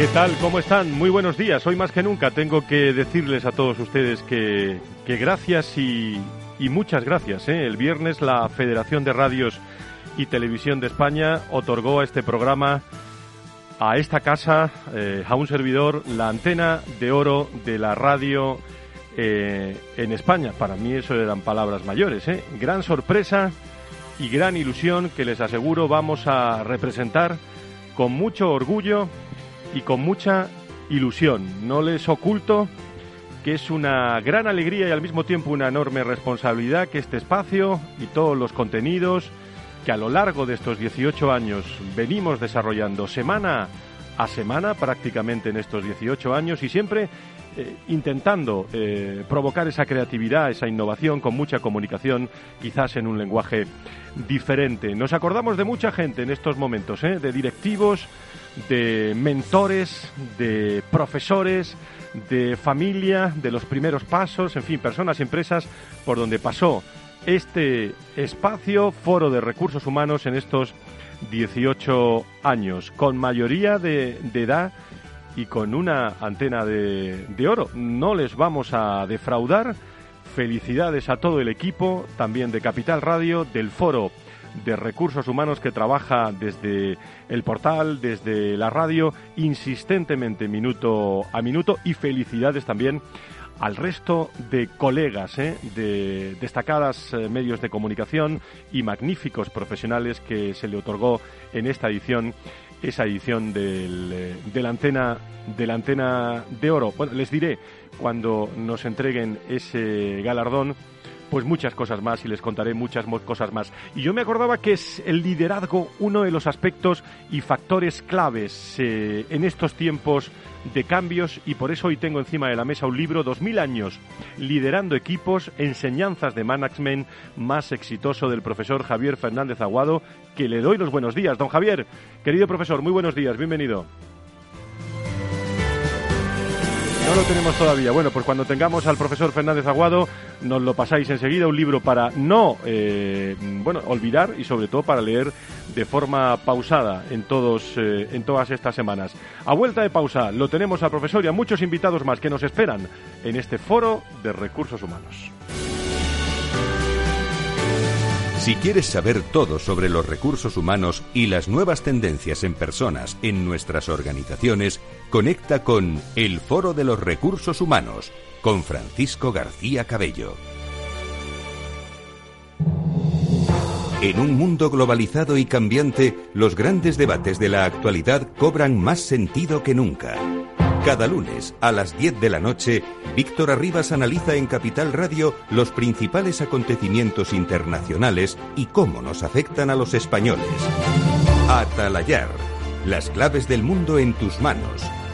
¿Qué tal? ¿Cómo están? Muy buenos días. Hoy más que nunca tengo que decirles a todos ustedes que, gracias y, muchas gracias. ¿eh? El viernes la Federación de Radios y Televisión de España otorgó a este programa, a esta casa, eh, a un servidor, la antena de oro de la radio eh, en España. Para mí eso eran palabras mayores. Gran sorpresa y gran ilusión que les aseguro vamos a representar con mucho orgullo y con mucha ilusión. No les oculto que es una gran alegría y al mismo tiempo una enorme responsabilidad que este espacio y todos los contenidos que a lo largo de estos 18 años venimos desarrollando semana a semana prácticamente en estos 18 años y siempre eh, intentando eh, provocar esa creatividad, esa innovación con mucha comunicación, quizás en un lenguaje diferente. Nos acordamos de mucha gente en estos momentos, ¿eh? de directivos, de mentores, de profesores, de familia, de los primeros pasos, en fin, personas y empresas por donde pasó este espacio, foro de recursos humanos en estos 18 años, con mayoría de, de edad y con una antena de, de oro. No les vamos a defraudar. Felicidades a todo el equipo, también de Capital Radio, del foro de recursos humanos que trabaja desde el portal, desde la radio, insistentemente minuto a minuto y felicidades también al resto de colegas ¿eh? de destacadas eh, medios de comunicación y magníficos profesionales que se le otorgó en esta edición esa edición del, eh, de la antena de la antena de oro. Bueno, les diré cuando nos entreguen ese galardón pues muchas cosas más y les contaré muchas cosas más. Y yo me acordaba que es el liderazgo uno de los aspectos y factores claves eh, en estos tiempos de cambios y por eso hoy tengo encima de la mesa un libro, 2000 años, liderando equipos, enseñanzas de management más exitoso del profesor Javier Fernández Aguado, que le doy los buenos días. Don Javier, querido profesor, muy buenos días, bienvenido. No lo tenemos todavía. Bueno, pues cuando tengamos al profesor Fernández Aguado, nos lo pasáis enseguida, un libro para no, eh, bueno, olvidar y sobre todo para leer de forma pausada en, todos, eh, en todas estas semanas. A vuelta de pausa, lo tenemos al profesor y a muchos invitados más que nos esperan en este foro de recursos humanos. Si quieres saber todo sobre los recursos humanos y las nuevas tendencias en personas en nuestras organizaciones, conecta con El Foro de los Recursos Humanos con Francisco García Cabello. En un mundo globalizado y cambiante, los grandes debates de la actualidad cobran más sentido que nunca. Cada lunes a las 10 de la noche, Víctor Arribas analiza en Capital Radio los principales acontecimientos internacionales y cómo nos afectan a los españoles. Atalayar, las claves del mundo en tus manos,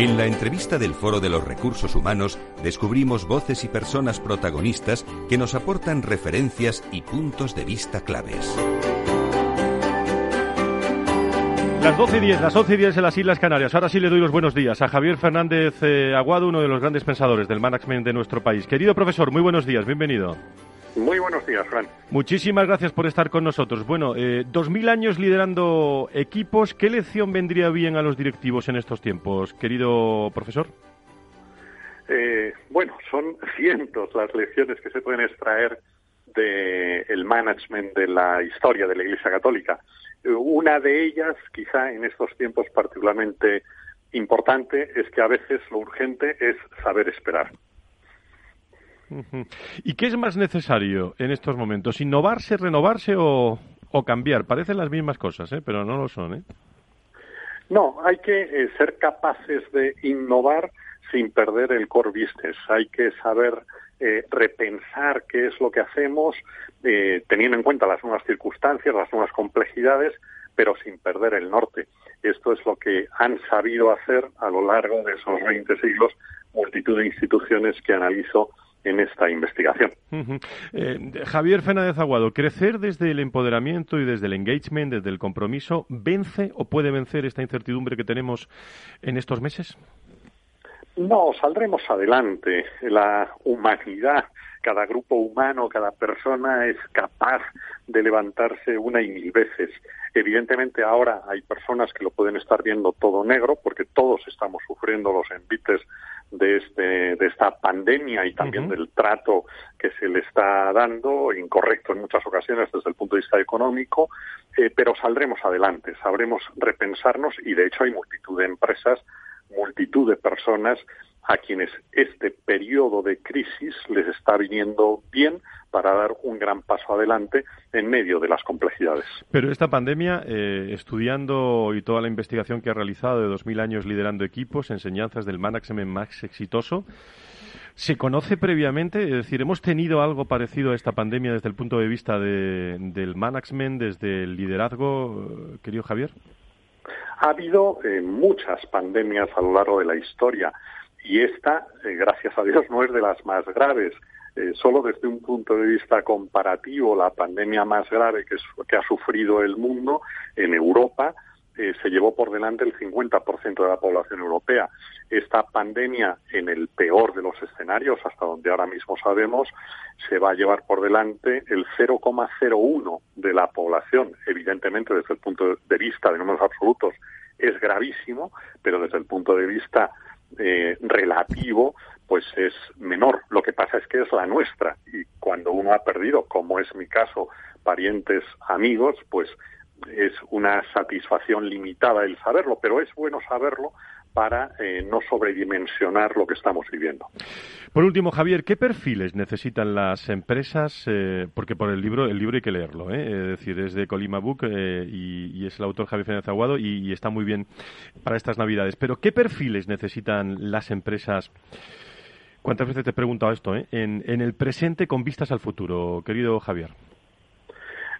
En la entrevista del Foro de los Recursos Humanos descubrimos voces y personas protagonistas que nos aportan referencias y puntos de vista claves. Las 12 y 10, las 11 y 10 en las Islas Canarias. Ahora sí le doy los buenos días a Javier Fernández eh, Aguado, uno de los grandes pensadores del management de nuestro país. Querido profesor, muy buenos días, bienvenido. Muy buenos días, Fran. Muchísimas gracias por estar con nosotros. Bueno, eh, dos mil años liderando equipos. ¿Qué lección vendría bien a los directivos en estos tiempos, querido profesor? Eh, bueno, son cientos las lecciones que se pueden extraer del management de la historia de la Iglesia Católica. Una de ellas, quizá en estos tiempos particularmente importante, es que a veces lo urgente es saber esperar. ¿Y qué es más necesario en estos momentos? ¿Innovarse, renovarse o, cambiar? Parecen las mismas cosas, ¿eh? pero no lo son. ¿eh? No, hay que eh, ser capaces de innovar sin perder el core business. Hay que saber eh, repensar qué es lo que hacemos, eh, teniendo en cuenta las nuevas circunstancias, las nuevas complejidades, pero sin perder el norte. Esto es lo que han sabido hacer a lo largo de esos 20 siglos multitud de instituciones que analizo en esta investigación. Eh, Javier Fernández Aguado, ¿crecer desde el empoderamiento y desde el engagement, desde el compromiso, vence o puede vencer esta incertidumbre que tenemos en estos meses? No, saldremos adelante. La humanidad, cada grupo humano, cada persona es capaz de levantarse una y mil veces. Evidentemente ahora hay personas que lo pueden estar viendo todo negro porque todos estamos sufriendo los envites de, este, de esta pandemia y también del trato que se le está dando, incorrecto en muchas ocasiones desde el punto de vista económico, eh, pero saldremos adelante, sabremos repensarnos y de hecho hay multitud de empresas multitud de personas a quienes este periodo de crisis les está viniendo bien para dar un gran paso adelante en medio de las complejidades. Pero esta pandemia, eh, estudiando y toda la investigación que ha realizado de 2.000 años liderando equipos, enseñanzas del management más exitoso, ¿se conoce previamente? Es decir, ¿hemos tenido algo parecido a esta pandemia desde el punto de vista del management, desde el liderazgo, querido Javier? Ha habido eh, muchas pandemias a lo largo de la historia y esta, eh, gracias a Dios, no es de las más graves. Eh, solo desde un punto de vista comparativo, la pandemia más grave que, que ha sufrido el mundo en Europa eh, se llevó por delante el 50% de la población europea. Esta pandemia, en el peor de los escenarios, hasta donde ahora mismo sabemos, se va a llevar por delante el 0,01 de la población. Evidentemente, desde el punto de vista de números absolutos, es gravísimo, pero desde el punto de vista eh, relativo, pues es menor. Lo que pasa es que es la nuestra y cuando uno ha perdido, como es mi caso, parientes, amigos, pues es una satisfacción limitada el saberlo, pero es bueno saberlo para eh, no sobredimensionar lo que estamos viviendo. Por último, Javier, ¿qué perfiles necesitan las empresas? Eh, porque por el libro, el libro hay que leerlo, ¿eh? es decir, es de Colima Book y, es el autor Javier Fernández Aguado y, está muy bien para estas Navidades. Pero ¿qué perfiles necesitan las empresas? ¿Cuántas veces te he preguntado esto? En, en el presente con vistas al futuro, querido Javier.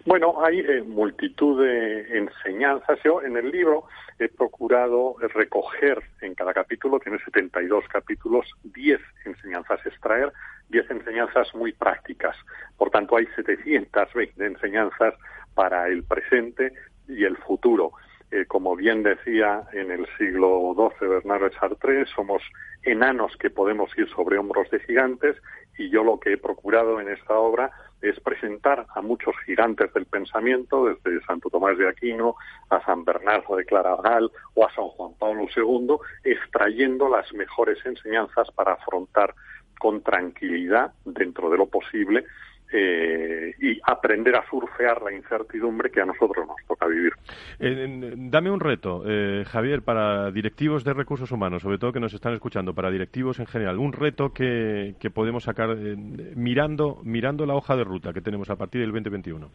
Bueno, hay eh, multitud de enseñanzas. Yo en el libro he procurado recoger en cada capítulo, tiene 72 capítulos, 10 enseñanzas, extraer 10 enseñanzas muy prácticas. Por tanto, hay 720 enseñanzas para el presente y el futuro. Eh, como bien decía en el siglo XII Bernardo Chartres, somos enanos que podemos ir sobre hombros de gigantes y yo lo que he procurado en esta obra es presentar a muchos gigantes del pensamiento, desde Santo Tomás de Aquino a San Bernardo de Claraval o a San Juan Pablo II, extrayendo las mejores enseñanzas para afrontar con tranquilidad, dentro de lo posible, eh, y aprender a surfear la incertidumbre que a nosotros nos toca vivir. Eh, dame un reto, eh, Javier, para directivos de recursos humanos, sobre todo que nos están escuchando, para directivos en general, un reto que, que podemos sacar mirando, mirando la hoja de ruta que tenemos a partir del 2021.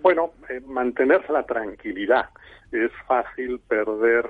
bueno, mantener la tranquilidad. Es fácil perder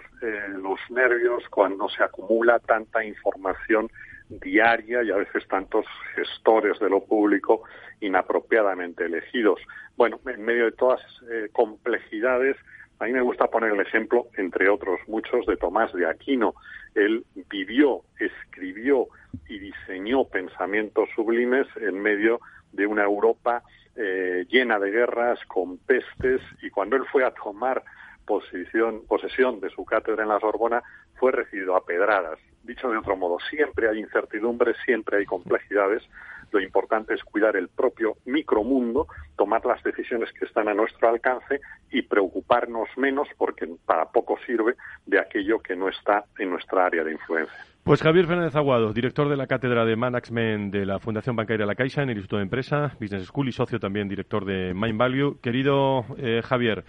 los nervios cuando se acumula tanta información diaria y a veces tantos gestores de lo público inapropiadamente elegidos. Bueno, en medio de todas eh, complejidades, a mí me gusta poner el ejemplo, entre otros muchos, de Tomás de Aquino. Él vivió, escribió y diseñó pensamientos sublimes en medio de una Europa eh, llena de guerras, con pestes, y cuando él fue a tomar posesión de su cátedra en la Sorbona, fue recibido a pedradas. Dicho de otro modo, siempre hay incertidumbre, siempre hay complejidades, lo importante es cuidar el propio micromundo, tomar las decisiones que están a nuestro alcance y preocuparnos menos, porque para poco sirve, de aquello que no está en nuestra área de influencia. Pues Javier Fernández Aguado, director de la Cátedra de Management de la Fundación Bancaria La Caixa en el Instituto de Empresa, Business School y socio también director de Mind Value. Querido eh, Javier,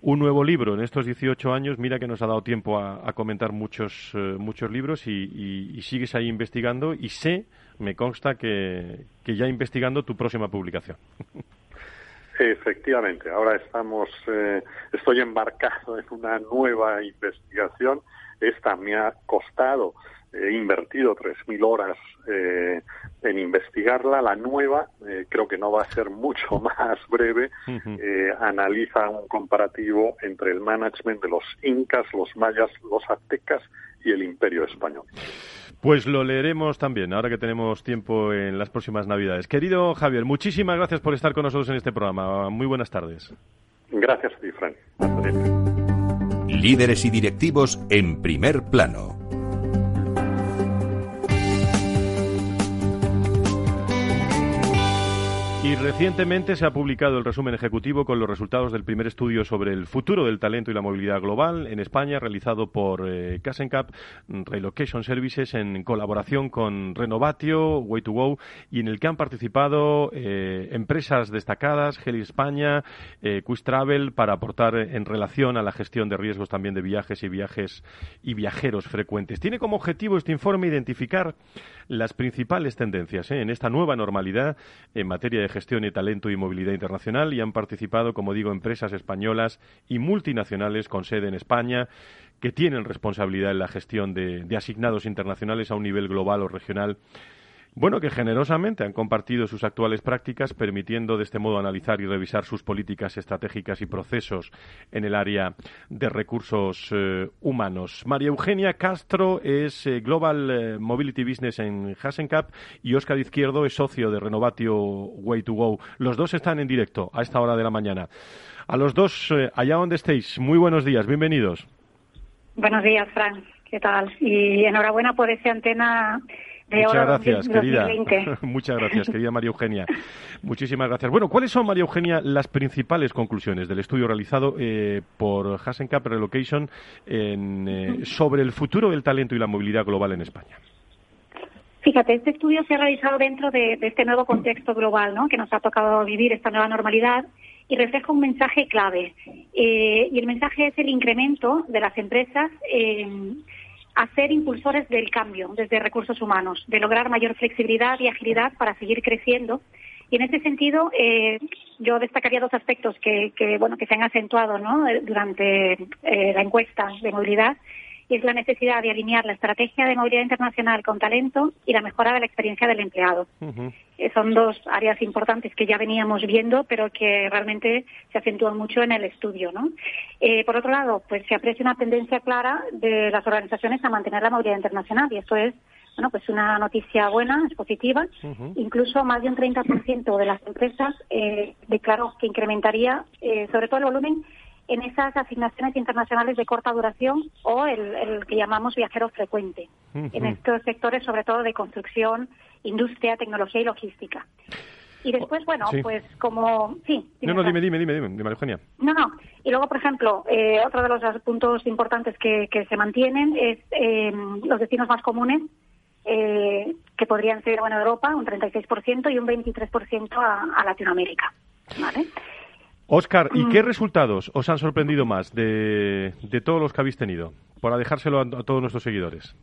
un nuevo libro en estos 18 años. Mira que nos ha dado tiempo a, comentar muchos, eh, muchos libros y, sigues ahí investigando y sé, me consta que, que ya investigando tu próxima publicación. Efectivamente, ahora estamos, eh, estoy embarcado en una nueva investigación. Esta me ha costado he invertido 3.000 horas eh, en investigarla. La nueva, eh, creo que no va a ser mucho más breve, eh, analiza un comparativo entre el management de los incas, los mayas, los aztecas y el imperio español. Pues lo leeremos también, ahora que tenemos tiempo en las próximas Navidades. Querido Javier, muchísimas gracias por estar con nosotros en este programa. Muy buenas tardes. Gracias a ti, Frank. Líderes y directivos en primer plano. Y recientemente se ha publicado el resumen ejecutivo con los resultados del primer estudio sobre el futuro del talento y la movilidad global en España, realizado por eh, Casencap Relocation Services en colaboración con Renovatio, Way2Go, y en el que han participado eh, empresas destacadas, Heli España, eh, para aportar en relación a la gestión de riesgos también de viajes y viajes y viajeros frecuentes. Tiene como objetivo este informe identificar las principales tendencias ¿eh? en esta nueva normalidad en materia de gestión y talento y movilidad internacional y han participado, como digo, empresas españolas y multinacionales con sede en España que tienen responsabilidad en la gestión de asignados internacionales a un nivel global o regional bueno, que generosamente han compartido sus actuales prácticas, permitiendo de este modo analizar y revisar sus políticas estratégicas y procesos en el área de recursos eh, humanos. María Eugenia Castro es eh, Global eh, Mobility Business en Hasencap y Óscar Izquierdo es socio de Renovatio Way2Go. Los dos están en directo a esta hora de la mañana. A los dos, allá donde estéis, muy buenos días, bienvenidos. Buenos días, Fran. ¿Qué tal? Y enhorabuena por esa antena Muchas gracias, querida. Muchas gracias, querida María Eugenia. Muchísimas gracias. Bueno, ¿cuáles son, María Eugenia, las principales conclusiones del estudio realizado eh, por Hasencap Relocation eh, sobre el futuro del talento y la movilidad global en España? Fíjate, este estudio se ha realizado dentro de, este nuevo contexto global, ¿no? Que nos ha tocado vivir esta nueva normalidad y refleja un mensaje clave. Eh, y el mensaje es el incremento de las empresas a ser impulsores del cambio desde recursos humanos, de lograr mayor flexibilidad y agilidad para seguir creciendo. Y en ese sentido, eh, yo destacaría dos aspectos que, bueno, que se han acentuado ¿no? durante eh, la encuesta de movilidad y es la necesidad de alinear la estrategia de movilidad internacional con talento y la mejora de la experiencia del empleado. Eh, son dos áreas importantes que ya veníamos viendo, pero que realmente se acentúan mucho en el estudio. ¿no? Eh, por otro lado, pues se aprecia una tendencia clara de las organizaciones a mantener la movilidad internacional y esto es bueno, pues una noticia buena, es positiva. Incluso más de un 30% de las empresas eh, declaró que incrementaría, eh, sobre todo el volumen, en esas asignaciones internacionales de corta duración o el, que llamamos viajero frecuente, en estos sectores sobre todo de construcción, industria, tecnología y logística. Y después, bueno, pues como... Sí. no, no, dime, dime, dime, dime, Eugenia. No, no. Y luego, por ejemplo, eh, otro de los puntos importantes que, se mantienen es eh, los destinos más comunes, eh, que podrían ser, bueno, Europa, un 36%, y un 23% a, a Latinoamérica. ¿Vale? Oscar, ¿y qué mm. resultados os han sorprendido más de, todos los que habéis tenido? Para dejárselo a, todos nuestros seguidores.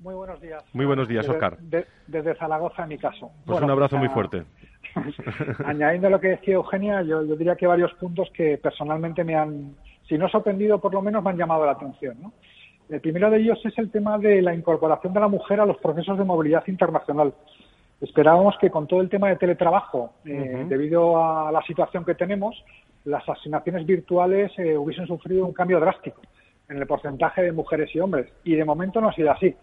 Muy buenos días. Muy buenos días, Oscar. desde Zaragoza, en mi caso. Pues un abrazo muy fuerte. añadiendo lo que decía Eugenia, yo, diría que varios puntos que personalmente me han, si no sorprendido, por lo menos me han llamado la atención. El primero de ellos es el tema de la incorporación de la mujer a los procesos de movilidad internacional. Esperábamos que con todo el tema de teletrabajo, eh, debido a la situación que tenemos, las asignaciones virtuales eh, hubiesen sufrido un cambio drástico en el porcentaje de mujeres y hombres. Y de momento no ha sido así.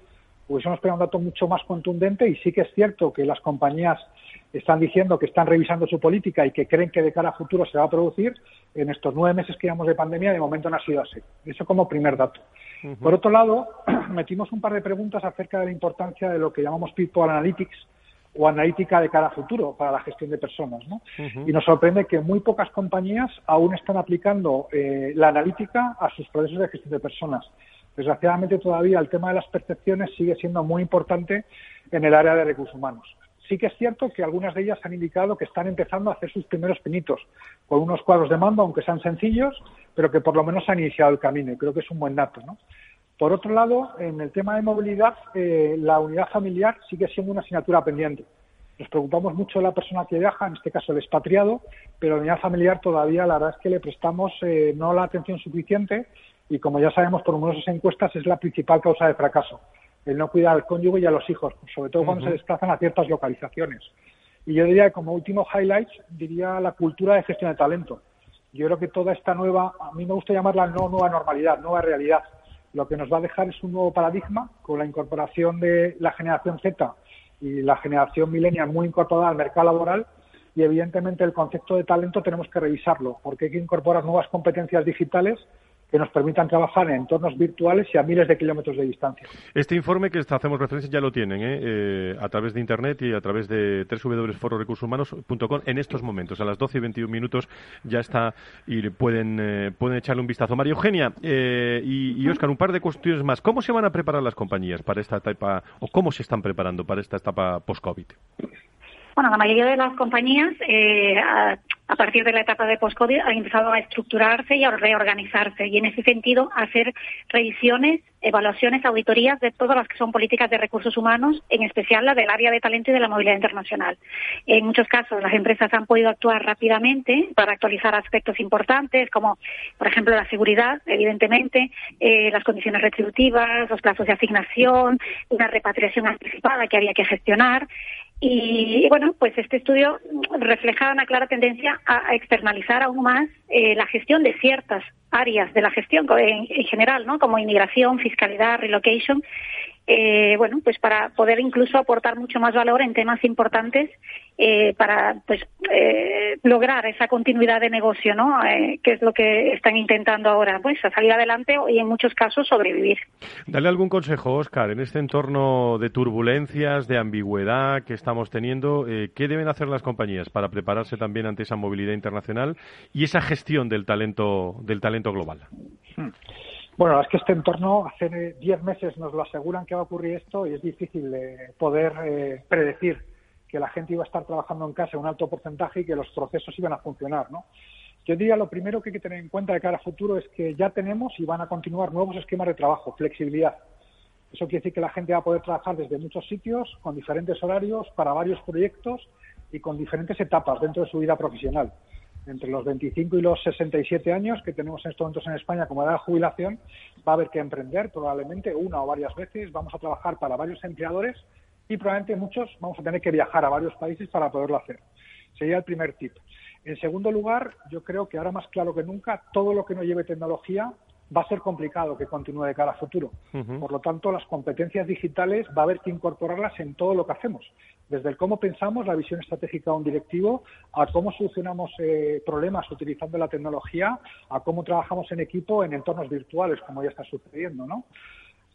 hubiésemos esperado un dato mucho más contundente y sí que es cierto que las compañías están diciendo que están revisando su política y que creen que de cara a futuro se va a producir, en estos nueve meses que llevamos de pandemia, de momento no ha sido así. Eso como primer dato. Por otro lado, metimos un par de preguntas acerca de la importancia de lo que llamamos People Analytics o analítica de cara a futuro para la gestión de personas. ¿no? Y nos sorprende que muy pocas compañías aún están aplicando eh, la analítica a sus procesos de gestión de personas. Desgraciadamente todavía el tema de las percepciones sigue siendo muy importante en el área de recursos humanos. Sí que es cierto que algunas de ellas han indicado que están empezando a hacer sus primeros pinitos con unos cuadros de mando, aunque sean sencillos, pero que por lo menos han iniciado el camino y creo que es un buen dato. ¿no? Por otro lado, en el tema de movilidad, eh, la unidad familiar sigue siendo una asignatura pendiente. Nos preocupamos mucho de la persona que viaja, en este caso el expatriado, pero la unidad familiar todavía la verdad es que le prestamos eh, no la atención suficiente y como ya sabemos por numerosas encuestas es la principal causa de fracaso el no cuidar al cónyuge y a los hijos, sobre todo cuando se desplazan a ciertas localizaciones. Y yo diría que como último highlight, diría la cultura de gestión de talento. Yo creo que toda esta nueva, a mí me gusta llamarla no nueva normalidad, nueva realidad, lo que nos va a dejar es un nuevo paradigma con la incorporación de la generación Z y la generación millennial muy incorporada al mercado laboral. Y evidentemente el concepto de talento tenemos que revisarlo porque hay que incorporar nuevas competencias digitales que nos permitan trabajar en entornos virtuales y a miles de kilómetros de distancia. Este informe que hacemos referencia ya lo tienen ¿eh? Eh, a través de Internet y a través de www.fororecursoshumanos.com en estos momentos. A las 12 y 21 minutos ya está y pueden, eh, pueden echarle un vistazo. María Eugenia y, y Oscar, un par de cuestiones más. ¿Cómo se van a preparar las compañías para esta etapa o cómo se están preparando para esta etapa post-COVID? Bueno, la mayoría de las compañías, eh, a, partir de la etapa de post-COVID, han empezado a estructurarse y a reorganizarse y, en ese sentido, a hacer revisiones, evaluaciones, auditorías de todas las que son políticas de recursos humanos, en especial la del área de talento y de la movilidad internacional. En muchos casos, las empresas han podido actuar rápidamente para actualizar aspectos importantes, como, por ejemplo, la seguridad, evidentemente, eh, las condiciones retributivas, los plazos de asignación, una repatriación anticipada que había que gestionar. Y bueno, pues este estudio refleja una clara tendencia a, externalizar aún más eh, la gestión de ciertas áreas de la gestión en, en, general, ¿no? Como inmigración, fiscalidad, relocation, eh, bueno, pues para poder incluso aportar mucho más valor en temas importantes eh, para pues eh, lograr esa continuidad de negocio, ¿no? Eh, que es lo que están intentando ahora, pues a salir adelante y en muchos casos sobrevivir. Dale algún consejo, Oscar, en este entorno de turbulencias, de ambigüedad que estamos teniendo, ¿qué deben hacer las compañías para prepararse también ante esa movilidad internacional y esa gestión del talento del talento global? Hmm. Bueno, es que este entorno, hace 10 meses nos lo aseguran que va a ocurrir esto y es difícil poder eh, predecir que la gente iba a estar trabajando en casa un alto porcentaje y que los procesos iban a funcionar, ¿no? Yo diría lo primero que hay que tener en cuenta de cara a futuro es que ya tenemos y van a continuar nuevos esquemas de trabajo, flexibilidad. Eso quiere decir que la gente va a poder trabajar desde muchos sitios, con diferentes horarios, para varios proyectos y con diferentes etapas dentro de su vida profesional entre los 25 y los 67 años que tenemos en estos momentos en España como edad de jubilación, va a haber que emprender probablemente una o varias veces, vamos a trabajar para varios empleadores y probablemente muchos vamos a tener que viajar a varios países para poderlo hacer. Sería el primer tip. En segundo lugar, yo creo que ahora más claro que nunca, todo lo que no lleve tecnología va a ser complicado que continúe de cara a futuro. Por lo tanto, las competencias digitales va a haber que incorporarlas en todo lo que hacemos, desde el cómo pensamos la visión estratégica de un directivo, a cómo solucionamos eh, problemas utilizando la tecnología, a cómo trabajamos en equipo en entornos virtuales, como ya está sucediendo, ¿no?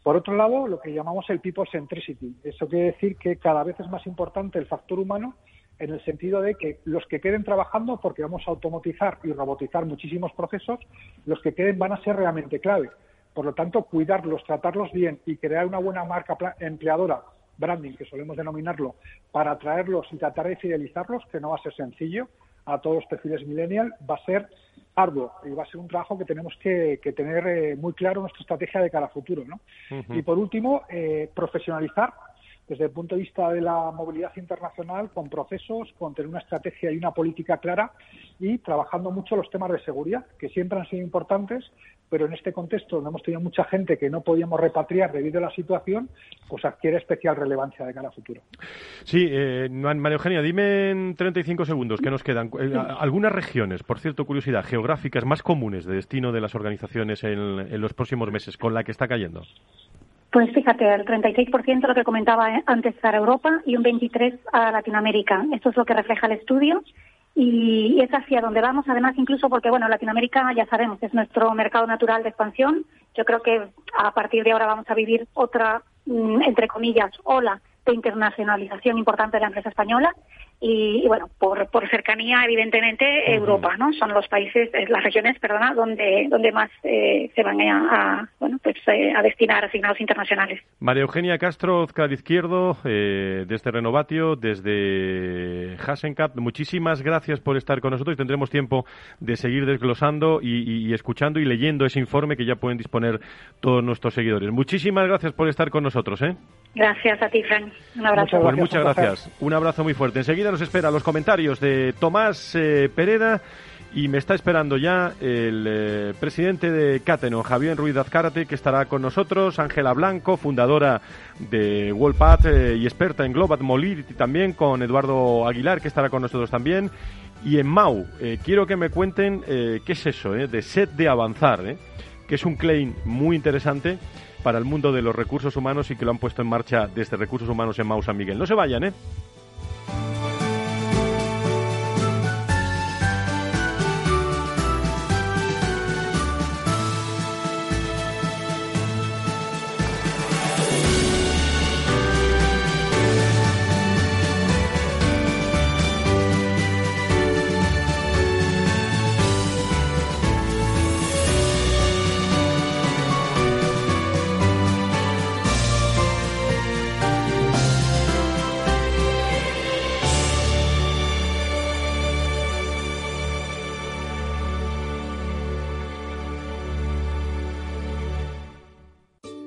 Por otro lado, lo que llamamos el people centricity. Eso quiere decir que cada vez es más importante el factor humano en el sentido de que los que queden trabajando, porque vamos a automatizar y robotizar muchísimos procesos, los que queden van a ser realmente clave. Por lo tanto, cuidarlos, tratarlos bien y crear una buena marca empleadora, branding, que solemos denominarlo, para atraerlos y tratar de fidelizarlos, que no va a ser sencillo, a todos los perfiles millennial, va a ser arduo y va a ser un trabajo que tenemos que, tener eh, muy claro nuestra estrategia de cara a futuro. ¿no? Y por último, eh, profesionalizar desde el punto de vista de la movilidad internacional, con procesos, con tener una estrategia y una política clara y trabajando mucho los temas de seguridad, que siempre han sido importantes, pero en este contexto donde hemos tenido mucha gente que no podíamos repatriar debido a la situación, pues adquiere especial relevancia de cara a futuro. Sí, eh, María Eugenia, dime en 35 segundos que nos quedan. Eh, algunas regiones, por cierto, curiosidad, geográficas más comunes de destino de las organizaciones en, en los próximos meses, con la que está cayendo. Pues fíjate, el 36% lo que comentaba antes para Europa y un 23% a Latinoamérica. Esto es lo que refleja el estudio y es hacia donde vamos, además, incluso porque, bueno, Latinoamérica, ya sabemos, es nuestro mercado natural de expansión. Yo creo que a partir de ahora vamos a vivir otra, mm, entre comillas, ola de internacionalización importante de la empresa española y, bueno, por, por cercanía, evidentemente, Europa, ¿no? Son los países, eh, las regiones, perdona, donde, donde más eh, se van a, bueno, pues, eh, a destinar asignados internacionales. María Eugenia Castro, Ozcar Izquierdo, desde Renovatio, desde Hasencap, muchísimas gracias por estar con nosotros y tendremos tiempo de seguir desglosando y, escuchando y leyendo ese informe que ya pueden disponer todos nuestros seguidores. Muchísimas gracias por estar con nosotros, ¿eh? Gracias a ti, Frank. Un abrazo. Pues muchas gracias. Un abrazo muy fuerte. Enseguida nos espera los comentarios de Tomás eh, Pereda y me está esperando ya el eh, presidente de Cateno, Javier Ruiz Azcárate, que estará con nosotros, Ángela Blanco, fundadora de WorldPath eh, y experta en Global Mobility también, con Eduardo Aguilar, que estará con nosotros también. Y en Mau, quiero que me cuenten qué es eso, de set de avanzar, que es un claim muy interesante para el mundo de los recursos humanos y que lo han puesto en marcha desde Recursos Humanos en Mau San Miguel. No se vayan, ¿eh?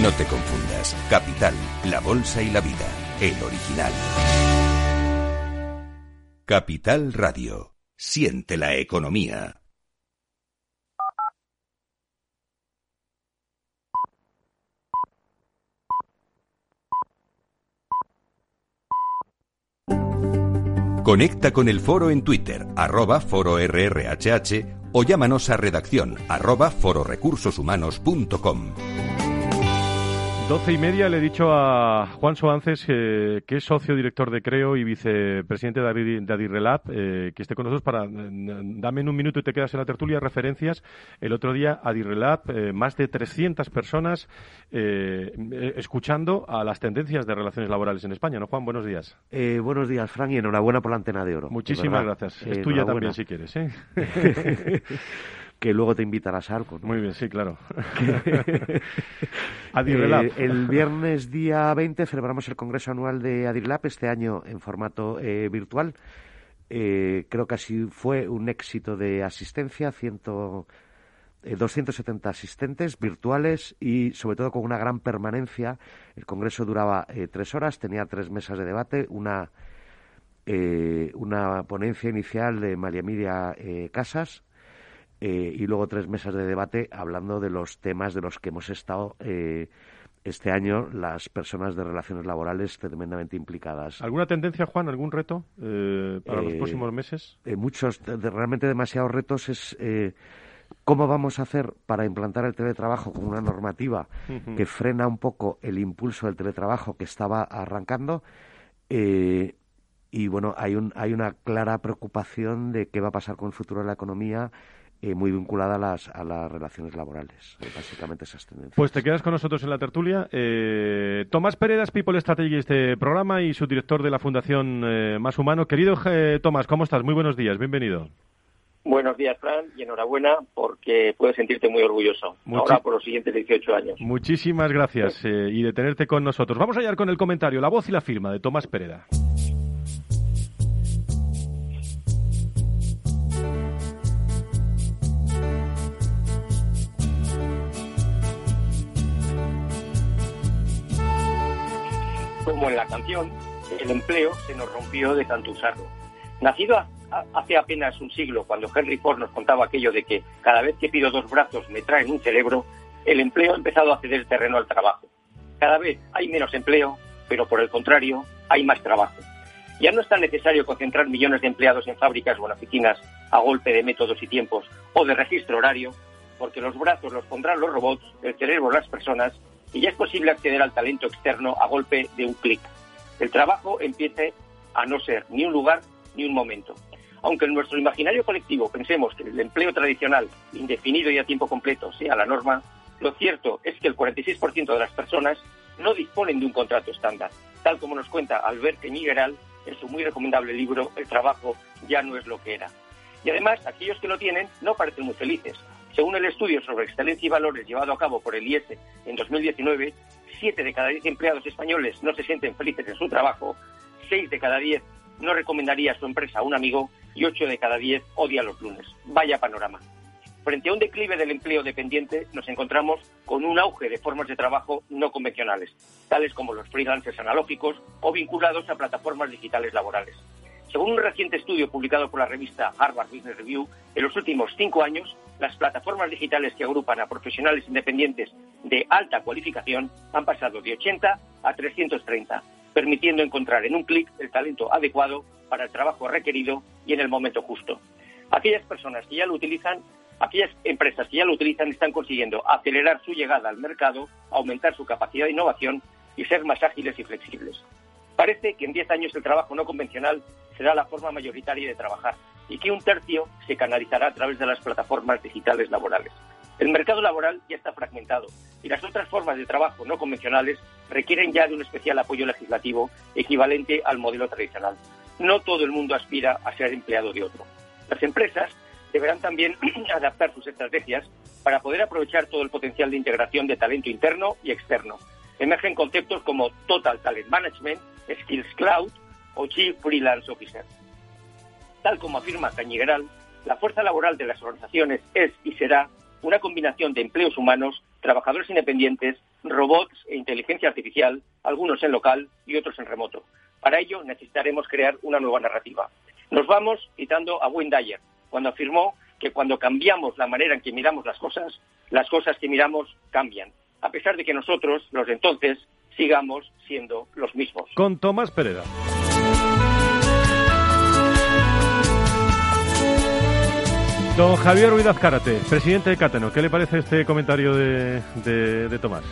No te confundas. Capital, la bolsa y la vida. El original. Capital Radio. Siente la economía. Conecta con el foro en Twitter, arroba fororrhh o llámanos a redacción arroba fororecursoshumanos.com. Doce y media le he dicho a Juan Soances, que es socio director de Creo y vicepresidente de Adirrelab, eh, que esté con nosotros para. dame en un minuto y te quedas en la tertulia. Referencias. El otro día, Adirrelab, eh, más de 300 personas eh, escuchando a las tendencias de relaciones laborales en España. ¿No, Juan? Buenos días. buenos días, Fran, y enhorabuena por la antena de oro. Muchísimas gracias. Es tuya también, si quieres. que luego te invitarás a algo. Muy bien, sí, claro. eh, el viernes día 20 celebramos el Congreso Anual de Adirlab, este año en formato eh, virtual. Eh, creo que así fue un éxito de asistencia, ciento, 270 eh, asistentes virtuales y sobre todo con una gran permanencia. El Congreso duraba tres horas, tenía tres mesas de debate, una, una ponencia inicial de María Emilia Casas, eh, y luego tres mesas de debate hablando de los temas de los que hemos estado eh, este año las personas de relaciones laborales tremendamente implicadas. ¿Alguna tendencia, Juan? ¿Algún reto eh, para los próximos meses? muchos, realmente demasiados retos es cómo vamos a hacer para implantar el teletrabajo con una normativa que frena un poco el impulso del teletrabajo que estaba arrancando. y bueno, hay, un, hay una clara preocupación de qué va a pasar con el futuro de la economía eh, muy vinculada a las, a las relaciones laborales, eh, básicamente esas tendencias. Pues te quedas con nosotros en la tertulia. Eh, Tomás Peredas, People Strategy, este programa y su director de la Fundación Más Humano. Querido Tomás, ¿cómo estás? Muy buenos días, bienvenido. Buenos días, Fran, y enhorabuena porque puedes sentirte muy orgulloso ahora por los siguientes 18 años. Muchísimas gracias y de tenerte con nosotros. Vamos a hallar con el comentario, la voz y la firma de Tomás Pereda. Como en la canción, el empleo se nos rompió de tanto usarlo. Nacido hace apenas un siglo, cuando Henry Ford nos contaba aquello de que cada vez que pido dos brazos me traen un cerebro, el empleo ha empezado a ceder terreno al trabajo. Cada vez hay menos empleo, pero por el contrario, hay más trabajo. Ya no es tan necesario concentrar millones de empleados en fábricas o en oficinas a golpe de métodos y tiempos o de registro horario, porque los brazos los pondrán los robots, el cerebro las personas y ya es posible acceder al talento externo a golpe de un clic. El trabajo empiece a no ser ni un lugar ni un momento. Aunque en nuestro imaginario colectivo pensemos que el empleo tradicional, indefinido y a tiempo completo, sea la norma, lo cierto es que el 46% de las personas no disponen de un contrato estándar, tal como nos cuenta Albert Migueral en su muy recomendable libro El trabajo ya no es lo que era. Y además, aquellos que lo tienen no parecen muy felices, según el estudio sobre excelencia y valores llevado a cabo por el IES en 2019, 7 de cada 10 empleados españoles no se sienten felices en su trabajo, 6 de cada 10 no recomendaría a su empresa a un amigo y 8 de cada 10 odia los lunes. Vaya panorama. Frente a un declive del empleo dependiente, nos encontramos con un auge de formas de trabajo no convencionales, tales como los freelancers analógicos o vinculados a plataformas digitales laborales. Según un reciente estudio publicado por la revista Harvard Business Review, en los últimos cinco años, las plataformas digitales que agrupan a profesionales independientes de alta cualificación han pasado de 80 a 330, permitiendo encontrar en un clic el talento adecuado para el trabajo requerido y en el momento justo. Aquellas personas que ya lo utilizan, aquellas empresas que ya lo utilizan están consiguiendo acelerar su llegada al mercado, aumentar su capacidad de innovación y ser más ágiles y flexibles. Parece que en 10 años el trabajo no convencional será la forma mayoritaria de trabajar y que un tercio se canalizará a través de las plataformas digitales laborales. El mercado laboral ya está fragmentado y las otras formas de trabajo no convencionales requieren ya de un especial apoyo legislativo equivalente al modelo tradicional. No todo el mundo aspira a ser empleado de otro. Las empresas deberán también adaptar sus estrategias para poder aprovechar todo el potencial de integración de talento interno y externo. Emergen conceptos como Total Talent Management, Skills Cloud o Chief Freelance Officer. Tal como afirma Cañigueral, la fuerza laboral de las organizaciones es y será una combinación de empleos humanos, trabajadores independientes, robots e inteligencia artificial, algunos en local y otros en remoto. Para ello necesitaremos crear una nueva narrativa. Nos vamos citando a Wayne Dyer, cuando afirmó que cuando cambiamos la manera en que miramos las cosas, las cosas que miramos cambian, a pesar de que nosotros, los de entonces, sigamos siendo los mismos. Con Tomás Pereda. Don Javier Ruiz Azcárate, presidente de Cateno, ¿qué le parece este comentario de, de, Tomás?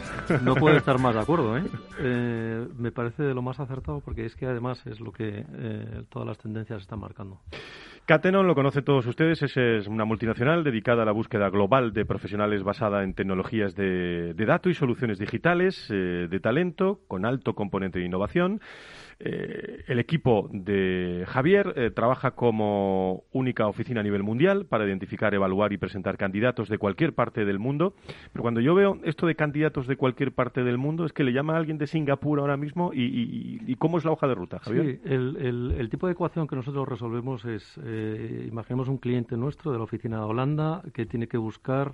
No puedo estar más de acuerdo, ¿eh? ¿eh? Me parece de lo más acertado porque es que además es lo que eh, todas las tendencias están marcando. Catenon lo conocen todos ustedes, es, una multinacional dedicada a la búsqueda global de profesionales basada en tecnologías de, de datos y soluciones digitales, eh, de talento, con alto componente de innovación. Eh, el equipo de Javier eh, trabaja como única oficina a nivel mundial para identificar, evaluar y presentar candidatos de cualquier parte del mundo. Pero cuando yo veo esto de candidatos de cualquier parte del mundo, es que le llama a alguien de Singapur ahora mismo y, ¿cómo es la hoja de ruta, Javier? Sí, el, tipo de ecuación que nosotros resolvemos es, eh, imaginemos un cliente nuestro de la oficina de Holanda que tiene que buscar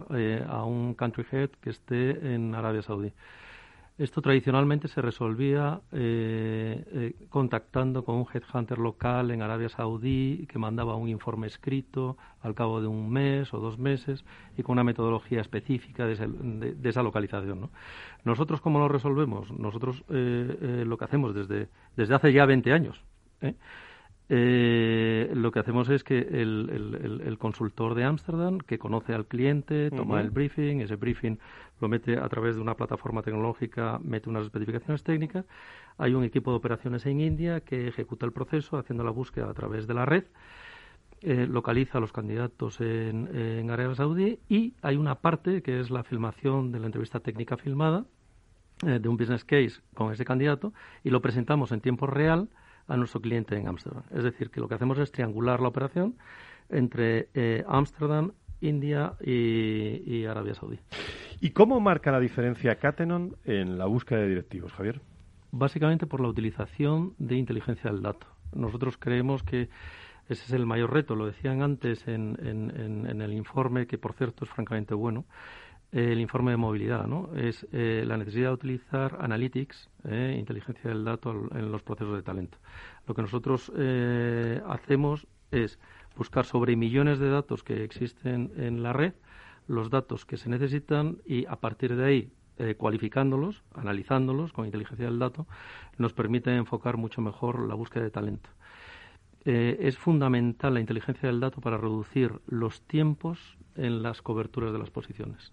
a un country head que esté en Arabia Saudí. Esto tradicionalmente se resolvía eh, eh, contactando con un headhunter local en Arabia Saudí que mandaba un informe escrito al cabo de un mes o dos meses y con una metodología específica de, esa localización. Nosotros, ¿cómo lo resolvemos? Nosotros eh, lo que hacemos desde, desde hace ya 20 años. Eh, lo que hacemos es que el, consultor de Ámsterdam, que conoce al cliente, toma el briefing, ese briefing lo mete a través de una plataforma tecnológica, mete unas especificaciones técnicas. Hay un equipo de operaciones en India que ejecuta el proceso haciendo la búsqueda a través de la red. Eh, localiza a los candidatos en, en Arabia Saudí y hay una parte que es la filmación de la entrevista técnica filmada eh, de un business case con ese candidato y lo presentamos en tiempo real a nuestro cliente en Ámsterdam. Es decir, que lo que hacemos es triangular la operación entre eh, Ámsterdam, India y, Arabia Saudí. ¿Y cómo marca la diferencia Catenon en la búsqueda de directivos, Javier? Básicamente por la utilización de inteligencia del dato. Nosotros creemos que ese es el mayor reto. Lo decían antes en, en el informe, que por cierto es francamente bueno el informe de movilidad, ¿no? Es eh, la necesidad de utilizar analytics, eh, inteligencia del dato en los procesos de talento. Lo que nosotros eh, hacemos es buscar sobre millones de datos que existen en la red, los datos que se necesitan y a partir de ahí cualificándolos, analizándolos con inteligencia del dato, nos permite enfocar mucho mejor la búsqueda de talento. es fundamental la inteligencia del dato para reducir los tiempos en las coberturas de las posiciones.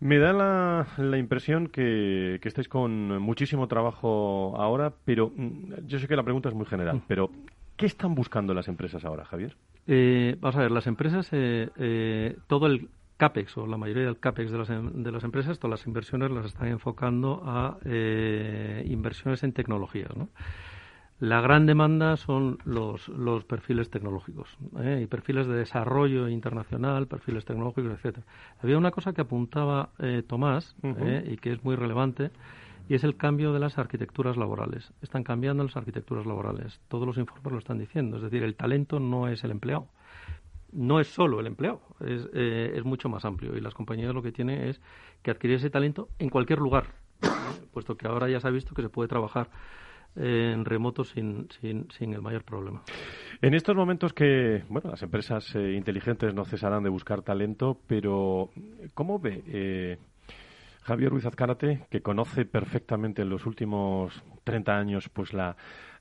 Me da la, la impresión que, que, estáis con muchísimo trabajo ahora, pero mm, yo sé que la pregunta es muy general, pero ¿qué están buscando las empresas ahora, Javier? Eh, vamos a ver, las empresas, eh, eh, todo el CAPEX o la mayoría del CAPEX de las, em, de las empresas, todas las inversiones las están enfocando a inversiones en tecnologías, ¿no? La gran demanda son los, los perfiles tecnológicos ¿eh? y perfiles de desarrollo internacional, perfiles tecnológicos, etcétera. Había una cosa que apuntaba eh, Tomás ¿eh? y que es muy relevante y es el cambio de las arquitecturas laborales. Están cambiando las arquitecturas laborales. Todos los informes lo están diciendo. Es decir, el talento no es el empleado. No es solo el empleado, es, es mucho más amplio. Y las compañías lo que tienen es que adquirir ese talento en cualquier lugar, puesto que ahora ya se ha visto que se puede trabajar en remoto sin, sin, sin, el mayor problema. En estos momentos que, bueno, las empresas eh, inteligentes no cesarán de buscar talento, pero ¿cómo ve eh, Javier Ruiz Azcárate, que conoce perfectamente en los últimos 30 años pues la,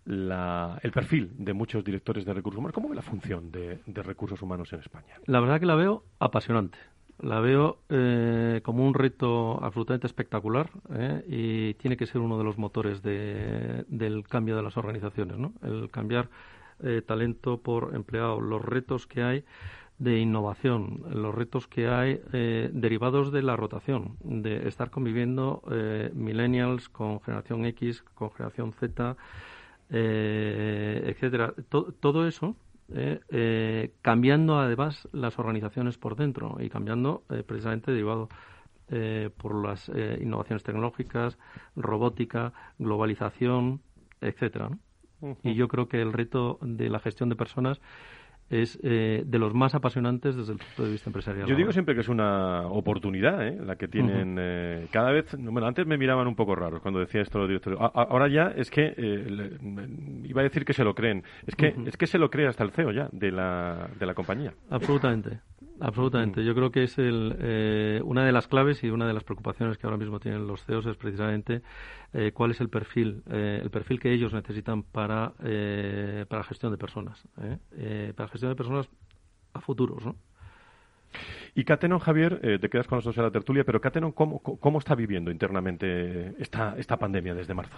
la, el perfil de muchos directores de recursos humanos? ¿Cómo ve la función de, de recursos humanos en España? La verdad que la veo apasionante la veo eh, como un reto absolutamente espectacular eh, y tiene que ser uno de los motores del cambio de las organizaciones, ¿no? El cambiar eh, talento por empleado, los retos que hay de innovación, los retos que hay derivados de la rotación, de estar conviviendo millennials con generación X, con generación Z, etcétera. todo eso eh, eh, cambiando además las organizaciones por dentro y cambiando eh, precisamente derivado por las innovaciones tecnológicas, robótica, globalización, etcétera. Y yo creo que el reto de la gestión de personas es eh, de los más apasionantes desde el punto de vista empresarial. Yo digo siempre que es una oportunidad ¿eh? la que tienen. Eh, cada vez, bueno, antes me miraban un poco raros cuando decía esto los directores. ahora ya es que, iba a decir que se lo creen, es que, es que se lo cree hasta el CEO ya de la, de la compañía. Absolutamente. Absolutamente. Mm. Yo creo que es el, eh, una de las claves y una de las preocupaciones que ahora mismo tienen los CEOs es precisamente eh, cuál es el perfil, eh, el perfil que ellos necesitan para, para gestión de personas. para gestión de personas a futuros, ¿no? Y Catenon, Javier, eh, te quedas con nosotros en la tertulia, pero Catenon, ¿cómo, ¿cómo, está viviendo internamente esta, esta pandemia desde marzo?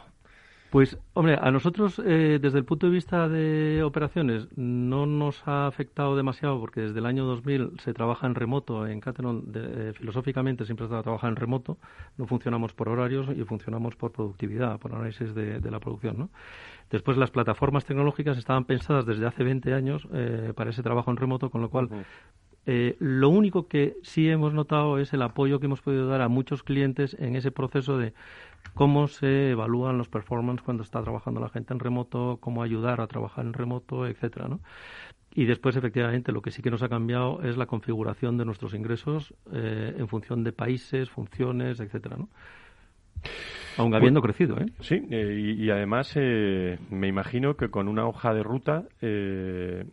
Pues, hombre, a nosotros, eh, desde el punto de vista de operaciones, no nos ha afectado demasiado porque desde el año 2000 se trabaja en remoto. En Catenon, eh, filosóficamente, siempre se trabaja en remoto. No funcionamos por horarios y funcionamos por productividad, por análisis de, la producción. ¿no? Después, las plataformas tecnológicas estaban pensadas desde hace 20 años eh, para ese trabajo en remoto, con lo cual lo único que sí hemos notado es el apoyo que hemos podido dar a muchos clientes en ese proceso de cómo se evalúan los performance cuando está trabajando la gente en remoto, cómo ayudar a trabajar en remoto, etcétera, ¿no? Y después, efectivamente, lo que sí que nos ha cambiado es la configuración de nuestros ingresos eh, en función de países, funciones, etcétera, ¿no? Aún pues habiendo crecido, ¿eh? Sí, eh, y, además eh, me imagino que con una hoja de ruta, eh,